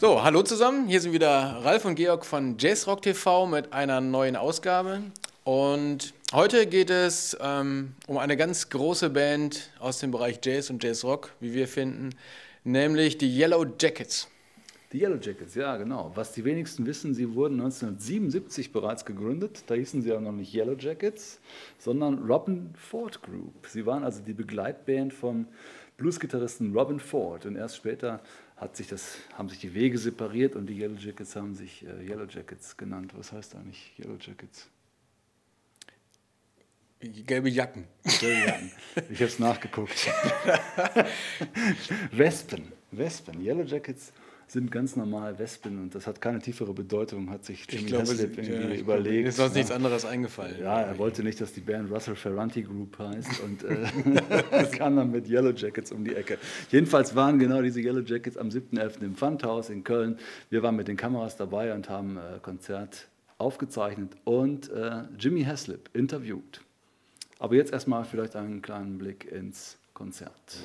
So, hallo zusammen. Hier sind wieder Ralf und Georg von Jazzrock TV mit einer neuen Ausgabe. Und heute geht es ähm, um eine ganz große Band aus dem Bereich Jazz und Jazzrock, wie wir finden, nämlich die Yellow Jackets. Die Yellow Jackets, ja genau. Was die wenigsten wissen, sie wurden 1977 bereits gegründet. Da hießen sie auch noch nicht Yellow Jackets, sondern Robin Ford Group. Sie waren also die Begleitband vom Bluesgitarristen Robin Ford. Und erst später hat sich das, haben sich die Wege separiert und die Yellow Jackets haben sich äh, Yellow Jackets genannt. Was heißt eigentlich Yellow Jackets? Gelbe Jacken. Gelbe Jacken. Ich habe es nachgeguckt. Wespen. Wespen. Yellow Jackets sind ganz normal Wespen und das hat keine tiefere Bedeutung, hat sich Jimmy glaube, Haslip irgendwie ja, überlegt. Ist sonst ja. nichts anderes eingefallen. Ja, er wollte nicht, dass die Band Russell Ferranti Group heißt und äh, kam dann mit Yellow Jackets um die Ecke. Jedenfalls waren genau diese Yellow Jackets am 7.11. im Pfandhaus in Köln. Wir waren mit den Kameras dabei und haben äh, Konzert aufgezeichnet und äh, Jimmy Haslip interviewt. Aber jetzt erstmal vielleicht einen kleinen Blick ins Konzert.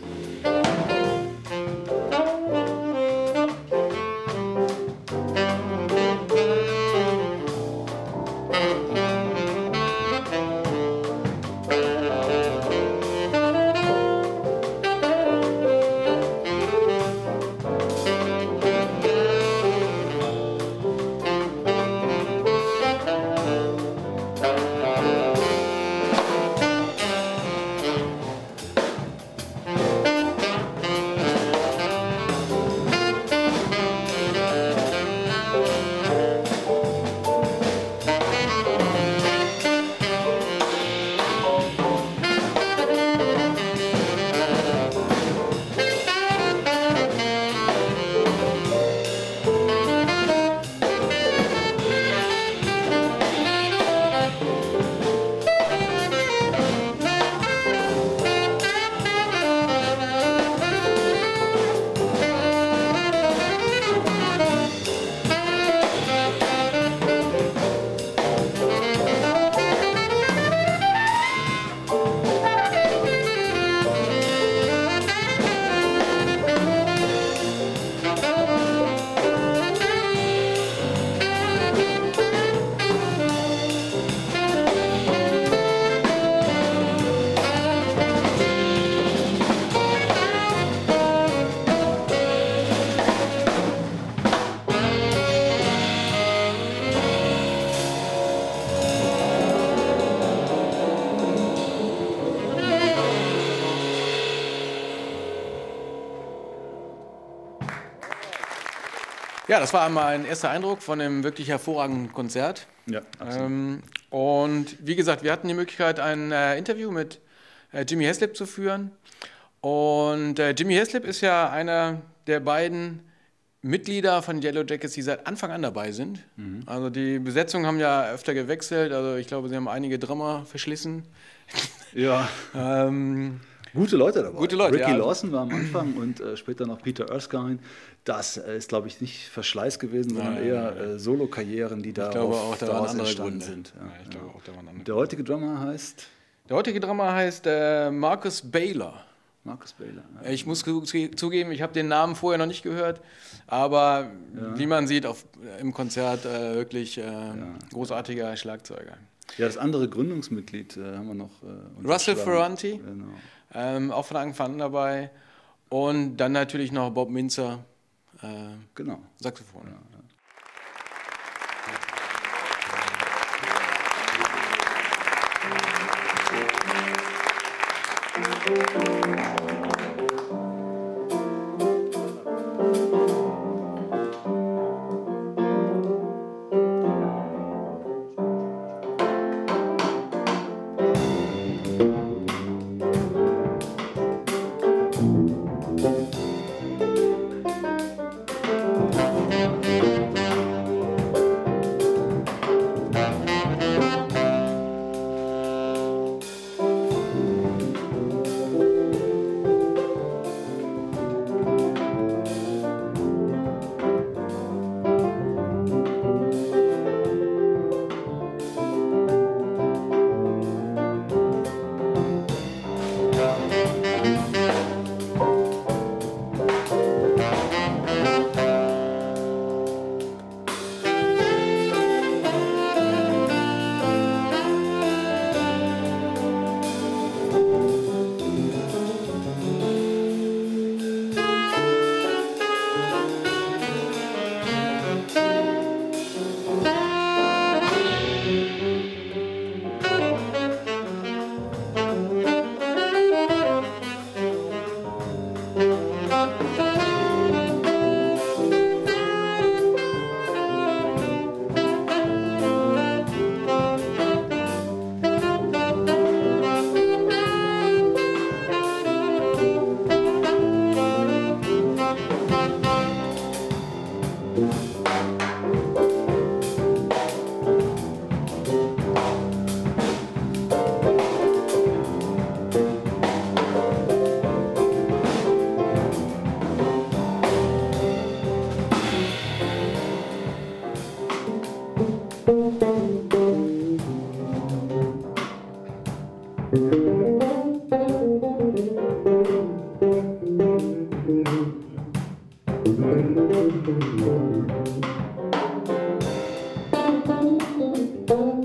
Ja, das war mein erster Eindruck von einem wirklich hervorragenden Konzert. Ja, Ähm, und wie gesagt, wir hatten die Möglichkeit, ein äh, Interview mit äh, Jimmy Haslip zu führen. Und äh, Jimmy Haslip ist ja einer der beiden Mitglieder von Yellow Jackets, die seit Anfang an dabei sind. Also die Besetzungen haben ja öfter gewechselt. Also ich glaube, sie haben einige Drummer verschlissen. Ja, Ähm, Gute Leute dabei. Gute Leute, Ricky ja. Lawson war am Anfang und äh, später noch Peter Erskine. Das äh, ist, glaube ich, nicht Verschleiß gewesen, sondern Nein, eher äh, Solo-Karrieren, die auch, da waren daraus entstanden Gründe. sind. Ja, ich glaube auch, da waren andere Der heutige Drummer heißt Der heutige Drummer heißt äh, Marcus Baylor. Marcus Baylor. Ja. Ich muss zu- zu- zugeben, ich habe den Namen vorher noch nicht gehört, aber wie man sieht auf, im Konzert äh, wirklich äh, großartiger Schlagzeuger. Ja, das andere Gründungsmitglied äh, haben wir noch. Äh, Russell. Ferranti, Genau. Ähm, auch von Anfang an dabei. Und dann natürlich noch Bob Minzer, äh, genau. Saxophon. legendären Thank you.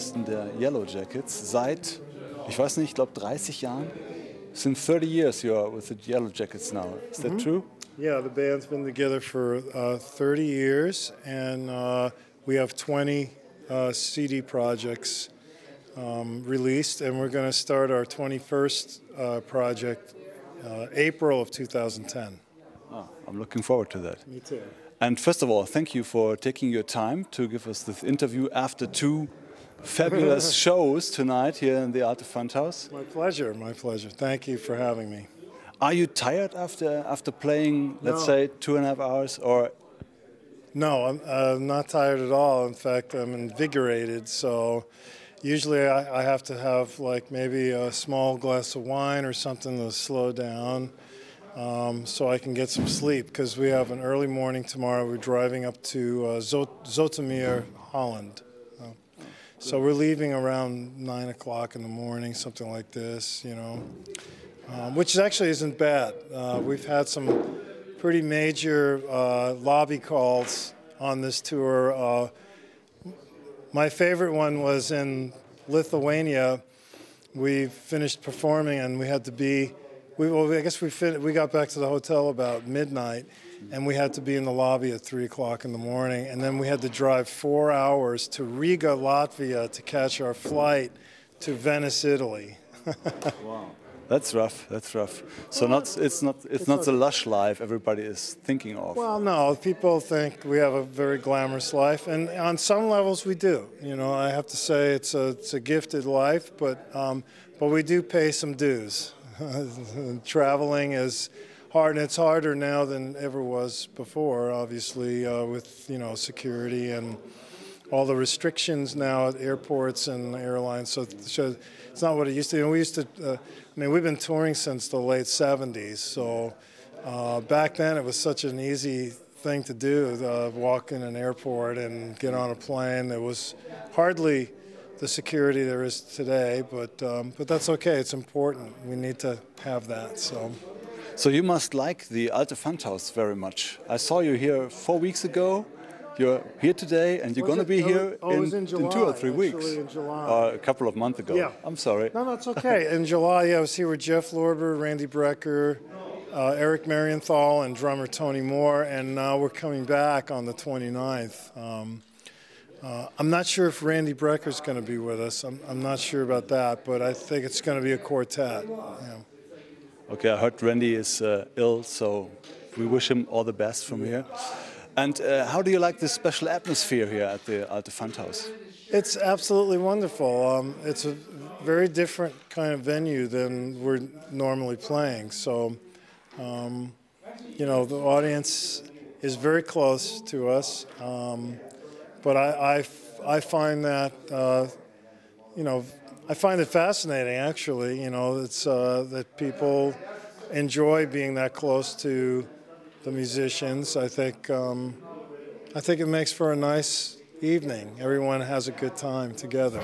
Bassisten der Yellow Jackets seit, ich weiß nicht, ich glaube 30 Jahren. Since 30 years you are with the Yellow Jackets now. Is that mm -hmm. true? Yeah, the band's been together for uh, 30 years, and uh, we have 20 uh, CD projects um, released, and we're going to start our 21st uh, project uh, April of 2010. Oh, I'm looking forward to that. Me too. And first of all, thank you for taking your time to give us this interview after two fabulous shows tonight here in the Alte Pfandhaus. My pleasure, my pleasure. Thank you for having me. Are you tired after after playing, let's No. say, two and a half hours, or No, I'm uh, not tired at all. In fact, I'm invigorated. So usually I, I have to have like maybe a small glass of wine or something to slow down um, so I can get some sleep because we have an early morning tomorrow. We're driving up to uh, Zot- Zoetermeer, Holland. So we're leaving around 9 o'clock in the morning, something like this, you know, um, which actually isn't bad. Uh, we've had some pretty major uh, lobby calls on this tour. Uh, my favorite one was in Lithuania. We finished performing and we had to be, we, well, I guess we, fit, we got back to the hotel about midnight and we had to be in the lobby at 3 o'clock in the morning. And then we had to drive four hours to Riga, Latvia to catch our flight to Venice, Italy. wow, that's rough. That's rough. So not it's not it's, not the lush life everybody is thinking of. Well, no, people think we have a very glamorous life, and on some levels we do. You know, I have to say it's a it's a gifted life, but um, but we do pay some dues. Traveling is hard, and it's harder now than ever was before. Obviously, uh, with you know security and all the restrictions now at airports and airlines. So, so it's not what it used to be. And we used to, uh, I mean, we've been touring since the late 70s. So uh, back then it was such an easy thing to do, uh, walk in an airport and get on a plane. It was hardly the security there is today, but um, but that's okay. It's important. We need to have that. So. So you must like the Alte Pfandhaus very much. I saw you here four weeks ago. You're here today, and you're going to be here oh, in, in, in, two or three weeks. In July. Uh, a couple of months ago. Yeah. I'm sorry. No, that's okay. in July, yeah, I was here with Jeff Lorber, Randy Brecker, uh, Eric Marienthal, and drummer Tony Moore, and now we're coming back on the 29th. Um, uh, I'm not sure if Randy Brecker's going to be with us. I'm, I'm, not sure about that, but I think it's going to be a quartet. Yeah. Okay, I heard Randy is uh, ill, so we wish him all the best from here. And uh, how do you like this special atmosphere here at the Alte Pfandhaus? It's absolutely wonderful. Um, it's a very different kind of venue than we're normally playing. So, um, you know, the audience is very close to us. Um, but I, I, I, find that, uh, you know, I find it fascinating actually, you know, it's uh, that people enjoy being that close to the musicians. I think um, I think it makes for a nice evening. Everyone has a good time together.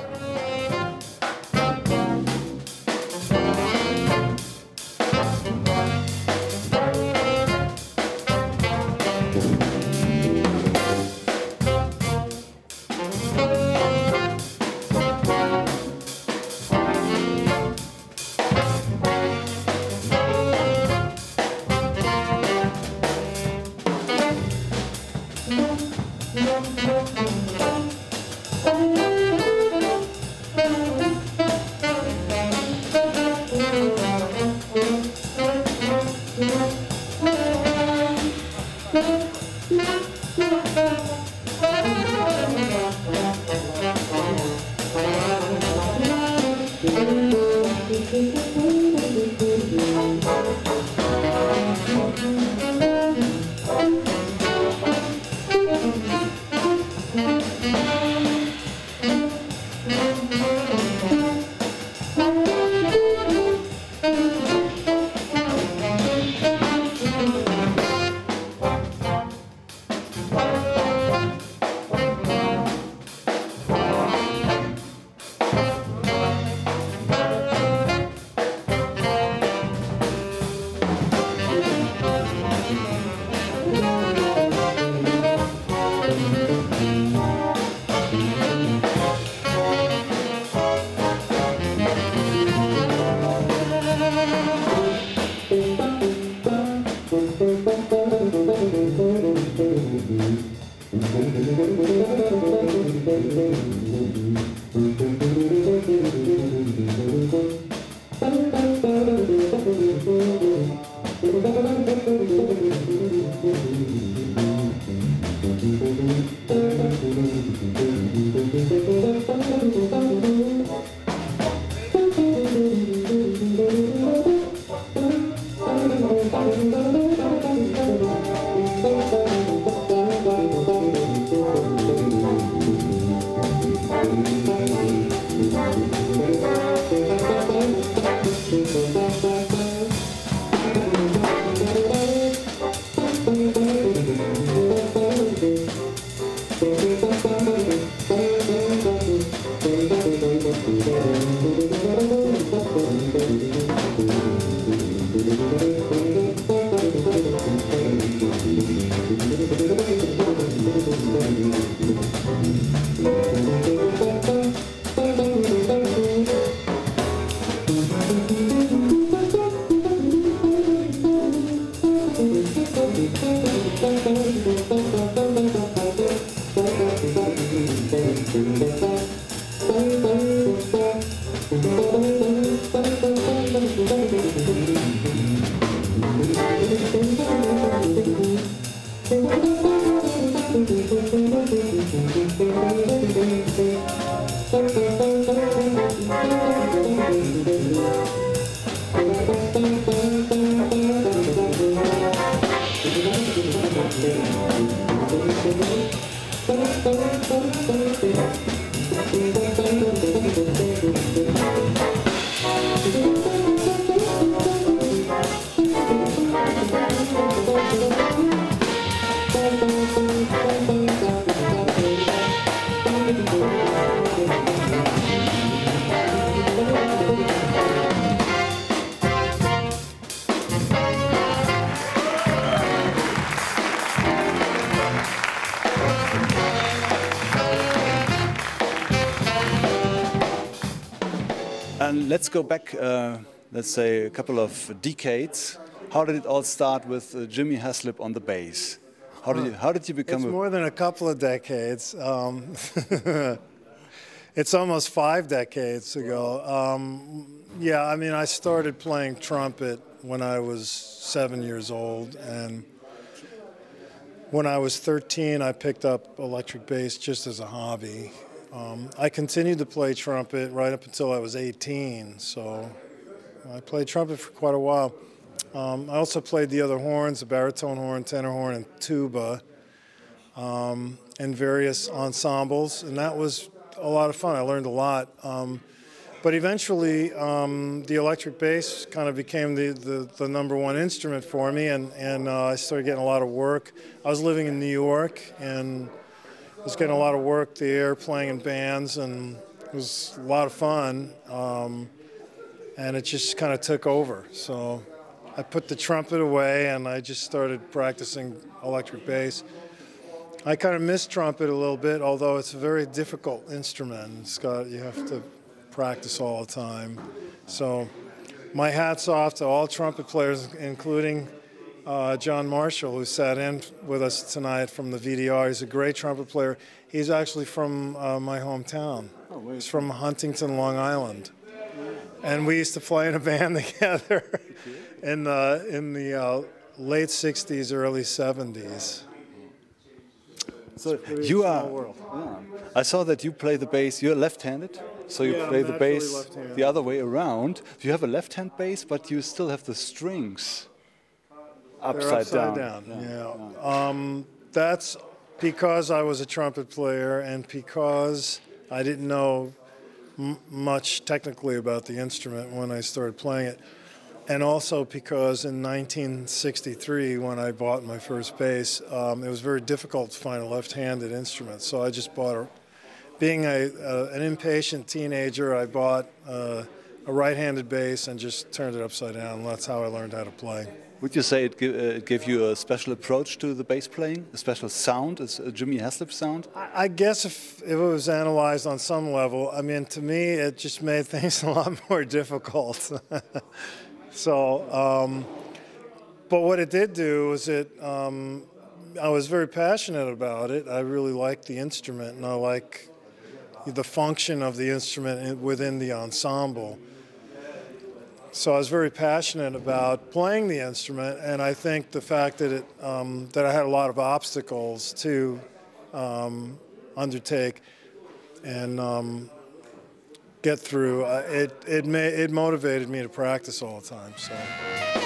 Let's go back, uh, let's say, a couple of decades. How did it all start with uh, Jimmy Haslip on the bass? How did you, how did you become It's a more than a couple of decades. Um, it's almost five decades ago. Um, yeah, I mean, I started playing trumpet when I was seven years old, and when I was 13, I picked up electric bass just as a hobby. Um, I continued to play trumpet right up until I was 18, so I played trumpet for quite a while. Um, I also played the other horns, the baritone horn, tenor horn, and tuba, um, in various ensembles, and that was a lot of fun. I learned a lot. Um, but eventually, um, the electric bass kind of became the, the, the, number one instrument for me, and, and uh, I started getting a lot of work. I was living in New York and was getting a lot of work there, playing in bands, and it was a lot of fun. Um, and it just kind of took over. So I put the trumpet away and I just started practicing electric bass. I kind of miss trumpet a little bit, although it's a very difficult instrument. It's got you have to practice all the time. So my hats off to all trumpet players, including uh, John Marshall, who sat in with us tonight from the WDR. He's a great trumpet player. He's actually from uh, my hometown. Oh, He's from Huntington, Long Island. And we used to play in a band together in the, in the uh, late 60s, early 70s. So you are. Yeah. I saw that you play the bass. You're left-handed, so you yeah, play the bass the other way around. You have a left-hand bass, but you still have the strings upside, upside down. down. Yeah. yeah. Um, that's because I was a trumpet player and because I didn't know much technically about the instrument when I started playing it. And also because in 1963, when I bought my first bass, um, it was very difficult to find a left-handed instrument. So I just bought a, being a, uh, an impatient teenager, I bought uh, a right-handed bass and just turned it upside down. That's how I learned how to play. Would you say it, uh, gave you a special approach to the bass playing, a special sound, a Jimmy Haslip sound? I, I guess if, if, it was analyzed on some level, I mean, to me, it just made things a lot more difficult. so, um, but what it did do was it, um, I was very passionate about it. I really liked the instrument and I like the function of the instrument within the ensemble. So I was very passionate about playing the instrument, and I think the fact that it um, that I had a lot of obstacles to um, undertake and um, get through, uh, it it, may, it motivated me to practice all the time. So.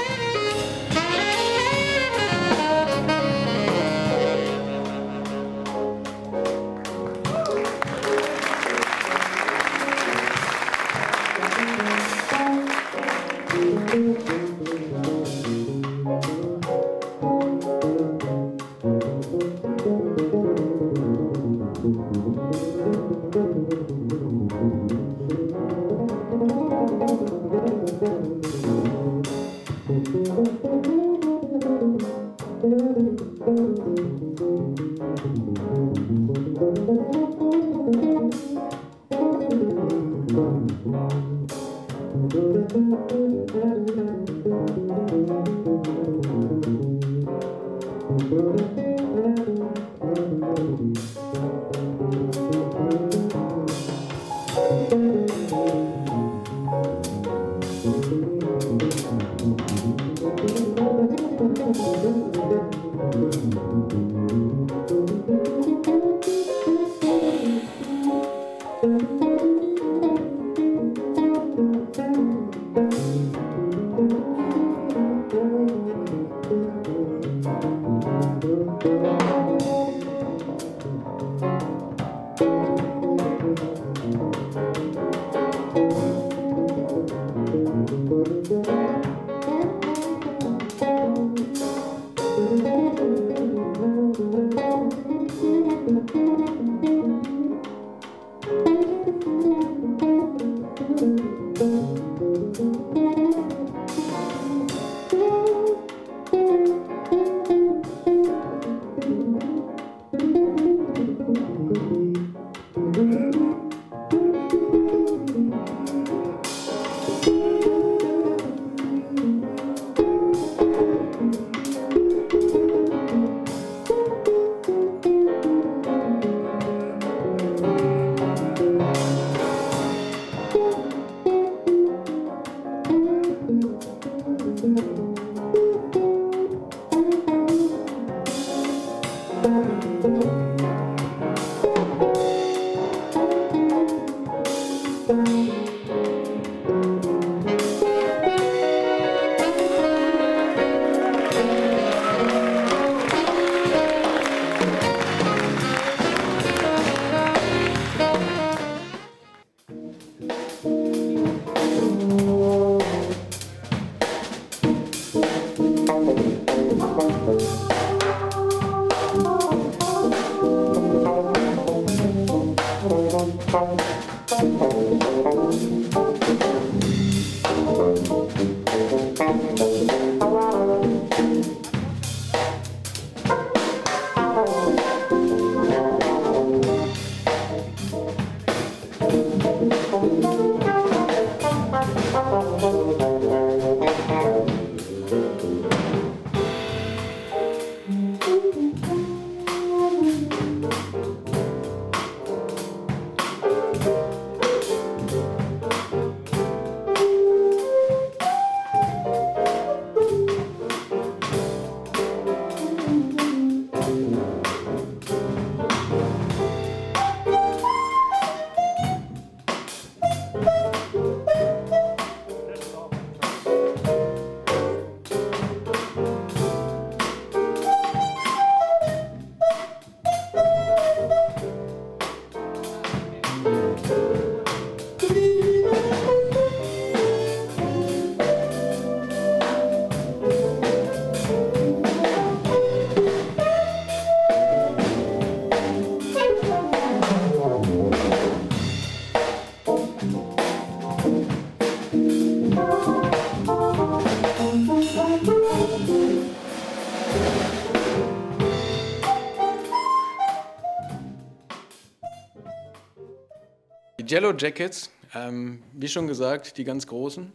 Yellow Jackets, ähm, wie schon gesagt, die ganz großen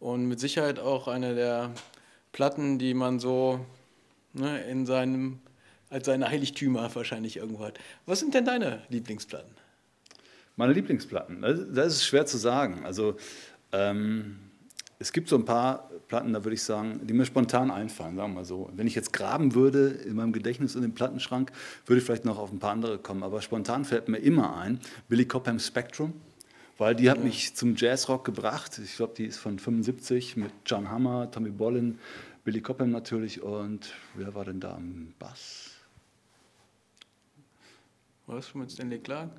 und mit Sicherheit auch eine der Platten, die man so ne, in seinem, als seine Heiligtümer wahrscheinlich irgendwo hat. Was sind denn deine Lieblingsplatten? Meine Lieblingsplatten, das ist schwer zu sagen. Also ähm, es gibt so ein paar Platten, da würde ich sagen, die mir spontan einfallen, sagen wir mal so. Wenn ich jetzt graben würde in meinem Gedächtnis und im Plattenschrank, würde ich vielleicht noch auf ein paar andere kommen. Aber spontan fällt mir immer ein, Billy Cobham Spectrum, weil die hat ja. mich zum Jazzrock gebracht. Ich glaube, die ist von 75 mit John Hammer, Tommy Bolin, Billy Cobham natürlich und wer war denn da am Bass? Was mit Stanley Clark?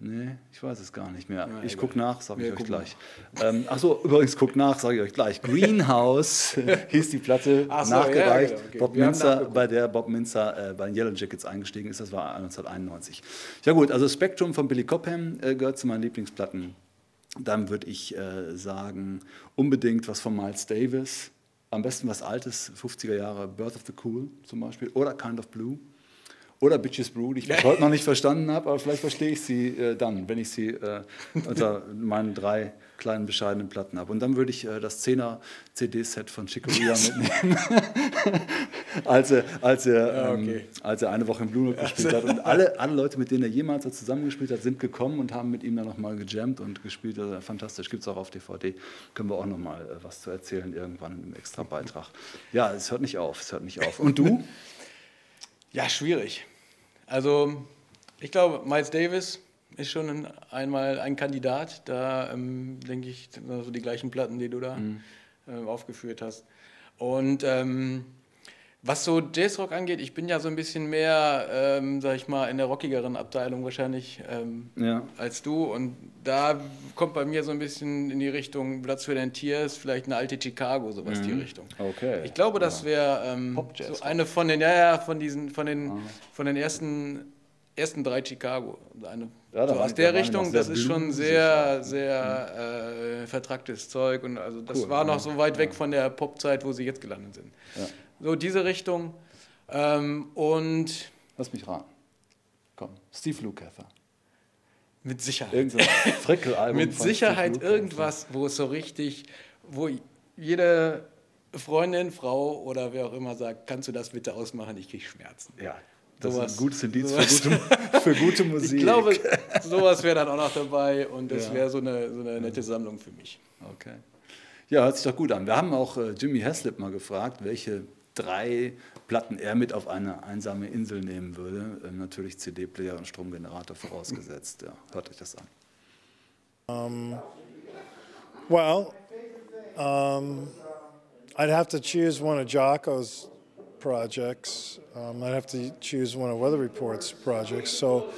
Nee, ich weiß es gar nicht mehr. Ja, ich gucke nach, sage ich euch gleich. Ähm, Achso, übrigens, guck nach, sage ich euch gleich. Greenhouse hieß die Platte, so, nachgereicht. Ja, okay. Bob Minzer, bei der Bob Minzer äh, bei den Yellow Jackets eingestiegen ist, das war 1991. Ja gut, also Spectrum von Billy Cobham äh, gehört zu meinen Lieblingsplatten. Dann würde ich äh, sagen, unbedingt was von Miles Davis. Am besten was Altes, 50er Jahre, Birth of the Cool zum Beispiel. Oder Kind of Blue. Oder Bitches Brew, die ich bis heute noch nicht verstanden habe, aber vielleicht verstehe ich sie äh, dann, wenn ich sie äh, unter meinen drei kleinen bescheidenen Platten habe. Und dann würde ich äh, das 10er CD-Set von Chico Ria mitnehmen, als, er, als, er, ja, okay. ähm, als er eine Woche im Blue Note gespielt hat. Und alle, alle Leute, mit denen er jemals so zusammengespielt hat, sind gekommen und haben mit ihm dann nochmal gejammt und gespielt. Also, fantastisch, gibt es auch auf DVD. Können wir auch nochmal äh, was zu erzählen irgendwann im extra Beitrag. Ja, es hört nicht auf, es hört nicht auf. Und du? Ja, schwierig. Also ich glaube, Miles Davis ist schon einmal ein Kandidat. Da ähm, denke ich, sind so die gleichen Platten, die du da mhm. äh, aufgeführt hast. Und ähm, was so Jazzrock angeht, ich bin ja so ein bisschen mehr, ähm, sag ich mal, in der rockigeren Abteilung wahrscheinlich ähm, ja. als du. Und da kommt bei mir so ein bisschen in die Richtung Platz für den Tiers, vielleicht eine alte Chicago, sowas mhm. die Richtung. Okay. Ich glaube, das wäre ähm, so eine von den, ja, ja, von diesen, von den, ah. von den ersten, ersten drei Chicago. Eine, ja, so aus der Richtung, das ist schon sehr, sehr mhm. äh, vertracktes Zeug. Und also das cool, war noch so weit weg von der Popzeit, wo sie jetzt gelandet sind. Ja. So diese Richtung. Ähm, und. Lass mich raten. Komm, Steve Lukather. Mit Sicherheit. Irgendein Mit Sicherheit irgendwas, wo es so richtig, wo jede Freundin, Frau oder wer auch immer sagt, kannst du das bitte ausmachen, ich kriege Schmerzen. Ja, das sowas, ist ein gutes Indiz für gute, für gute, Musik. Ich glaube, sowas wäre dann auch noch dabei und das ja. wäre so eine, so eine nette Sammlung für mich. Okay. Ja, hört sich doch gut an. Wir haben auch äh, Jimmy Haslip mal gefragt, welche drei Platten er mit auf eine einsame Insel nehmen würde. Ähm, natürlich CD-Player und Stromgenerator vorausgesetzt. Ja, hört euch das an. Um, well, um, I'd have to choose one of Jocko's projects. Um, I'd have to choose one of Weather Report's projects. So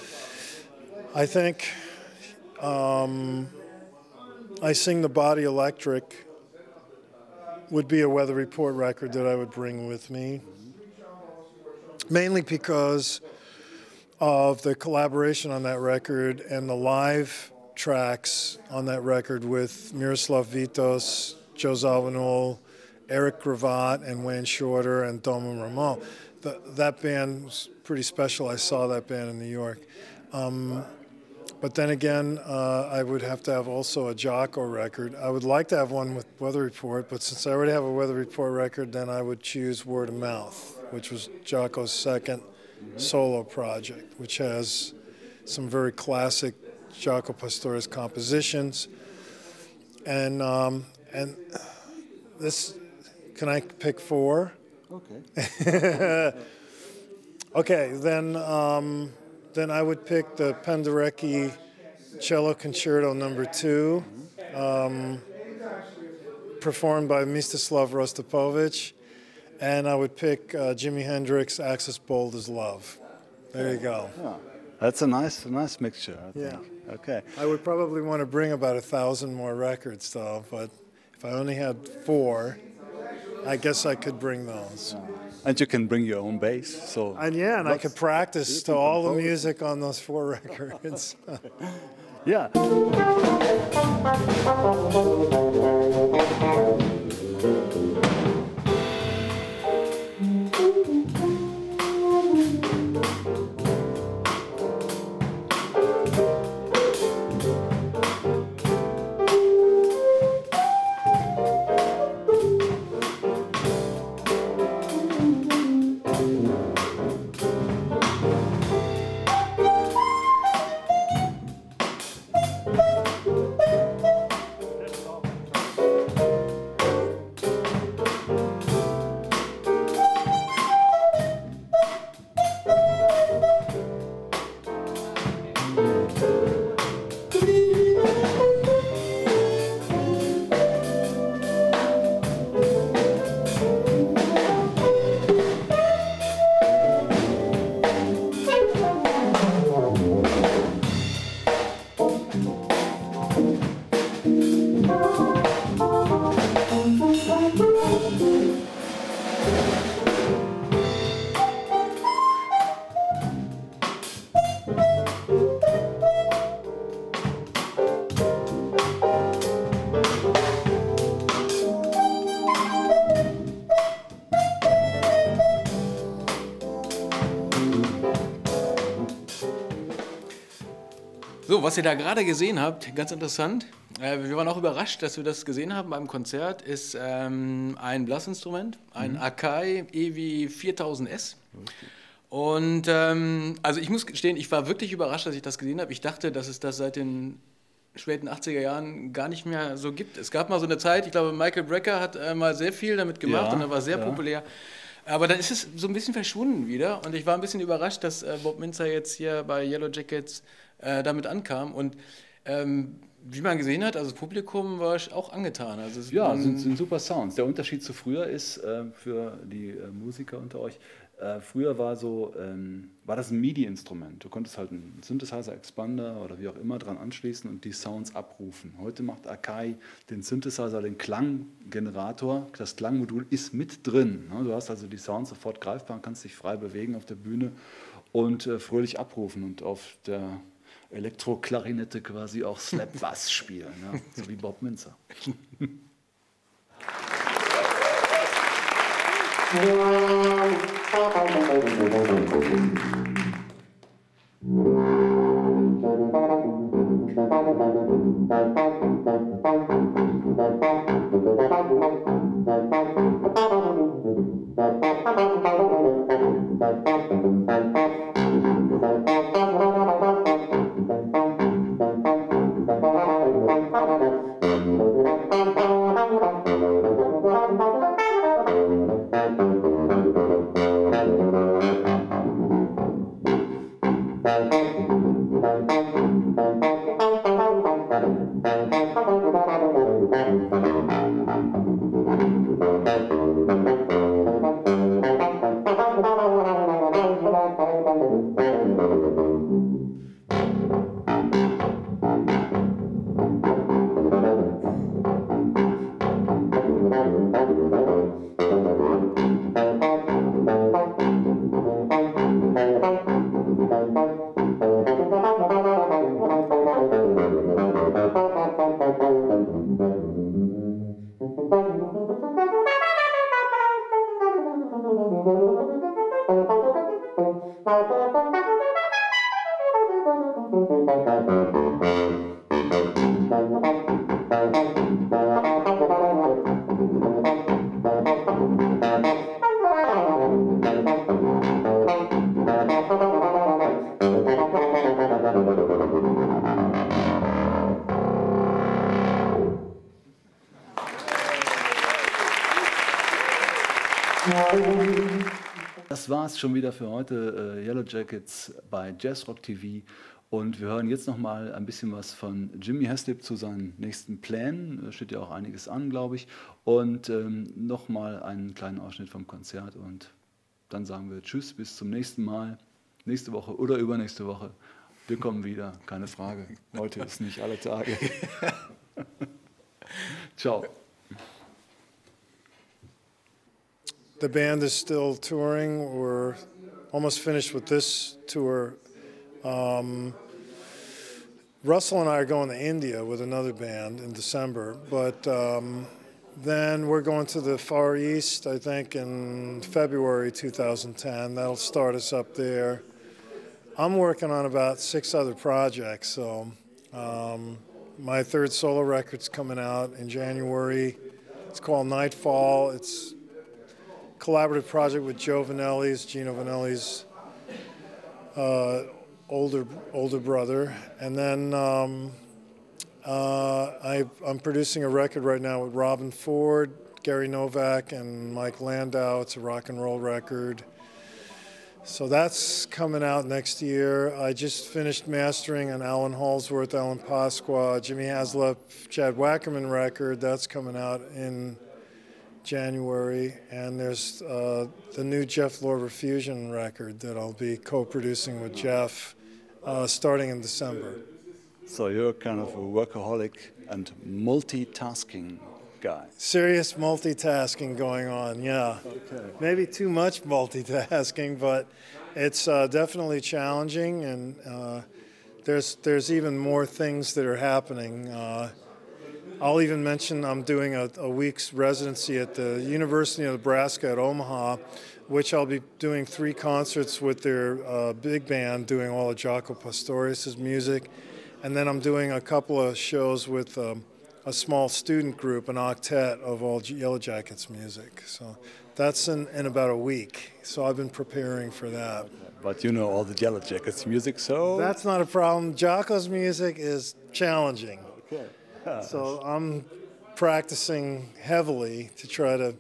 I think I Sing the Body Electric would be a Weather Report record that I would bring with me. Mainly because of the collaboration on that record and the live tracks on that record with Miroslav Vitous, Joe Zawinul, Eric Gravatt, and Wayne Shorter, and Doma Ramon. The, that band was pretty special. I saw that band in New York. Um, but then again, uh, I would have to have also a Jaco record. I would like to have one with Weather Report, but since I already have a Weather Report record, then I would choose Word of Mouth, which was Jaco's 2nd solo project, which has some very classic Jaco Pastorius compositions. And um, and this, can I pick four? Okay. okay, then um, then I would pick the Penderecki Cello Concerto Number Two, um, performed by Mstislav Rostropovich, and I would pick uh, Jimi Hendrix Axis Bold as Love. There you go. Yeah. That's a nice, a nice mixture. I Yeah. think. Okay. I would probably want to bring about a thousand more records, though. But if I only had four, I guess I could bring those. And you can bring your own bass. So. And yeah, and I could practice to all the music on those four records. Yeah. Was ihr da gerade gesehen habt, ganz interessant. Äh, wir waren auch überrascht, dass wir das gesehen haben beim Konzert. Ist ähm, ein Blasinstrument, ein Akai EV 4000S. Und ähm, also ich muss gestehen, ich war wirklich überrascht, dass ich das gesehen habe. Ich dachte, dass es das seit den späten 80er Jahren gar nicht mehr so gibt. Es gab mal so eine Zeit, ich glaube, Michael Brecker hat äh, mal sehr viel damit gemacht Ja, und er war sehr ja. populär. Aber dann ist es so ein bisschen verschwunden wieder und ich war ein bisschen überrascht, dass äh, Bob Minzer jetzt hier bei Yellow Jackets äh, damit ankam und ähm, wie man gesehen hat, also das Publikum war auch angetan. Also Ja, sind, sind super Sounds. Der Unterschied zu früher ist, äh, für die äh, Musiker unter euch, äh, früher war so, ähm, war das ein MIDI-Instrument. Du konntest halt einen Synthesizer, Expander oder wie auch immer dran anschließen und die Sounds abrufen. Heute macht Akai den Synthesizer, den Klanggenerator. Das Klangmodul ist mit drin. Ne? Du hast also die Sounds sofort greifbar, kannst dich frei bewegen auf der Bühne und äh, fröhlich abrufen und auf der Elektroklarinette quasi auch Slap Bass spielen, ja? so wie Bob Minzer. Thank you. Thank you. Das war es schon wieder für heute. Äh, Yellow Jackets bei Jazzrock TV. Und wir hören jetzt noch mal ein bisschen was von Jimmy Heslip zu seinen nächsten Plänen. Da steht ja auch einiges an, glaube ich. Und ähm, noch mal einen kleinen Ausschnitt vom Konzert. Und dann sagen wir Tschüss, bis zum nächsten Mal. Nächste Woche oder übernächste Woche. Wir kommen wieder, keine Frage. Heute ist nicht alle Tage. Ciao. The band is still touring. We're almost finished with this tour. Um, Russell and I are going to India with another band in December, but um, then we're going to the Far East, I think, in February 2010. That'll start us up there. I'm working on about six other projects, so um, my third solo record's coming out in January. It's called Nightfall. It's collaborative project with Joe Vannelli's, Gino Vannelli's uh, older older brother, and then um, uh, I, I'm producing a record right now with Robben Ford, Gary Novak, and Mike Landau. It's a rock and roll record. So that's coming out next year. I just finished mastering an Allan Holdsworth, Alan Pasqua, Jimmy Haslip, Chad Wackerman record. That's coming out in January, and there's uh, the new Jeff Lorber Fusion record that I'll be co-producing with Jeff uh, starting in December. So you're kind of a workaholic and multitasking guy. Serious multitasking going on, yeah. Okay. Maybe too much multitasking, but it's uh, definitely challenging, and uh, there's there's even more things that are happening. I'll even mention I'm doing a, a, week's residency at the University of Nebraska at Omaha, which I'll be doing three concerts with their uh, big band, doing all of Jaco Pastorius' music, and then I'm doing a couple of shows with um, a small student group, an octet of all Yellow Jackets music. So that's in, in about a week. So I've been preparing for that. But you know all the Yellow Jackets music, so that's not a problem. Jaco's music is challenging. Okay. So I'm practicing heavily to try to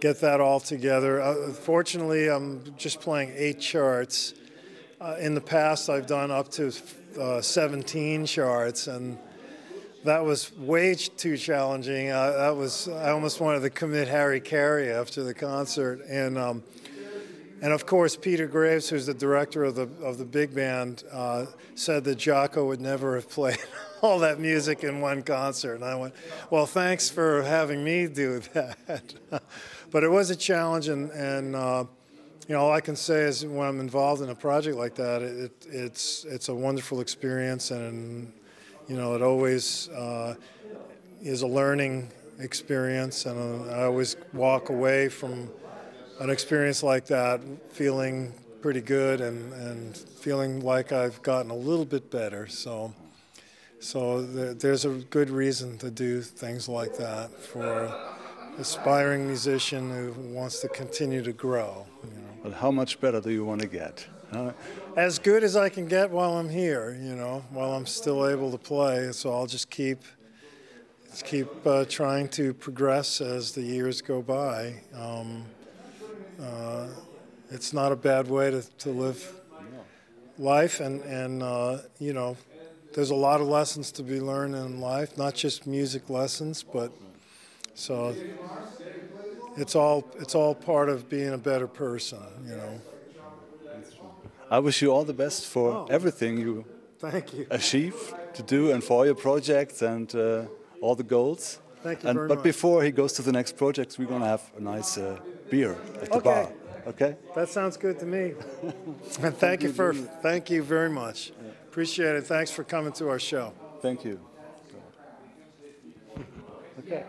get that all together. Uh, fortunately, I'm just playing eight charts. Uh, in the past, I've done up to uh, 17 charts, and that was way too challenging. Uh, that was I almost wanted to commit hari-kari after the concert, and um, and of course Peter Graves, who's the director of the of the big band, uh, said that Jaco would never have played all that music in one concert. And I went, well, thanks for having me do that. but it was a challenge, and, and uh, you know, all I can say is when I'm involved in a project like that, it, it's it's a wonderful experience, and you know, it always uh, is a learning experience, and uh, I always walk away from an experience like that feeling pretty good and, and feeling like I've gotten a little bit better. So. So there's a good reason to do things like that for an aspiring musician who wants to continue to grow. You know. But how much better do you want to get? Uh, as good as I can get while I'm here, you know, while I'm still able to play. So I'll just keep keep uh, trying to progress as the years go by. Um, uh, it's not a bad way to, to live life, and and uh, you know there's a lot of lessons to be learned in life, not just music lessons, but so it's all it's all part of being a better person. You know. I wish you all the best for Oh. everything you Thank you. achieve to do and for your projects and uh, all the goals. Thank you and, but much. before he goes to the next projects, we're going to have a nice uh, beer at the Okay. bar. Okay? That sounds good to me. and thank you for thank you very much. Appreciate it. Thanks for coming to our show. Thank you. Okay.